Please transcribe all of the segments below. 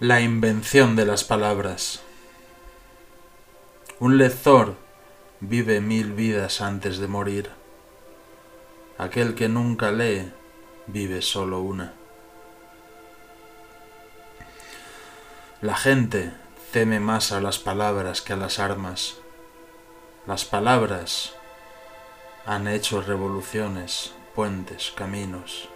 La invención de las palabras. Un lector vive mil vidas antes de morir. Aquel que nunca lee vive solo una. La gente teme más a las palabras que a las armas. Las palabras han hecho revoluciones, puentes, caminos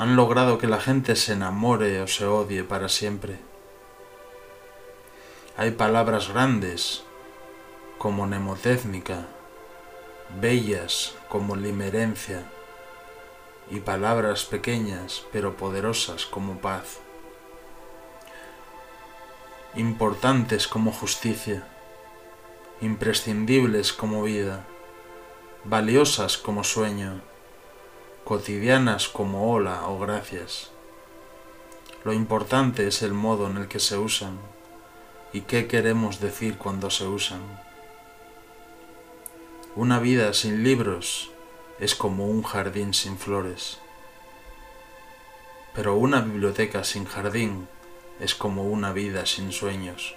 han logrado que la gente se enamore o se odie para siempre. Hay palabras grandes como mnemotécnica, bellas como limerencia, y palabras pequeñas pero poderosas como paz, importantes como justicia, imprescindibles como vida, valiosas como sueño cotidianas como hola o gracias. Lo importante es el modo en el que se usan y qué queremos decir cuando se usan. Una vida sin libros es como un jardín sin flores, pero una biblioteca sin jardín es como una vida sin sueños.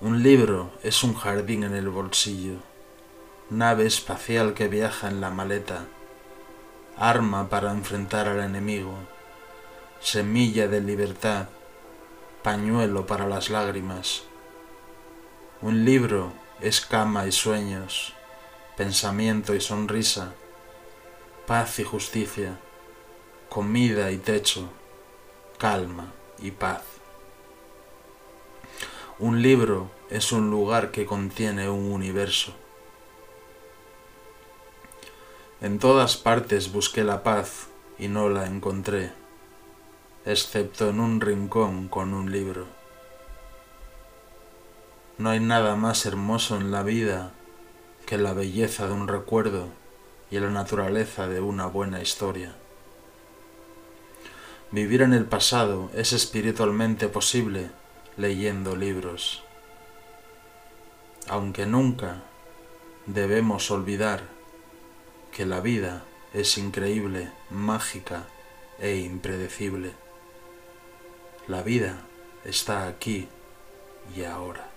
Un libro es un jardín en el bolsillo nave espacial que viaja en la maleta, arma para enfrentar al enemigo, semilla de libertad, pañuelo para las lágrimas. Un libro es cama y sueños, pensamiento y sonrisa, paz y justicia, comida y techo, calma y paz. Un libro es un lugar que contiene un universo. En todas partes busqué la paz y no la encontré, excepto en un rincón con un libro. No hay nada más hermoso en la vida que la belleza de un recuerdo y la naturaleza de una buena historia. Vivir en el pasado es espiritualmente posible leyendo libros, aunque nunca debemos olvidar que la vida es increíble, mágica e impredecible. La vida está aquí y ahora.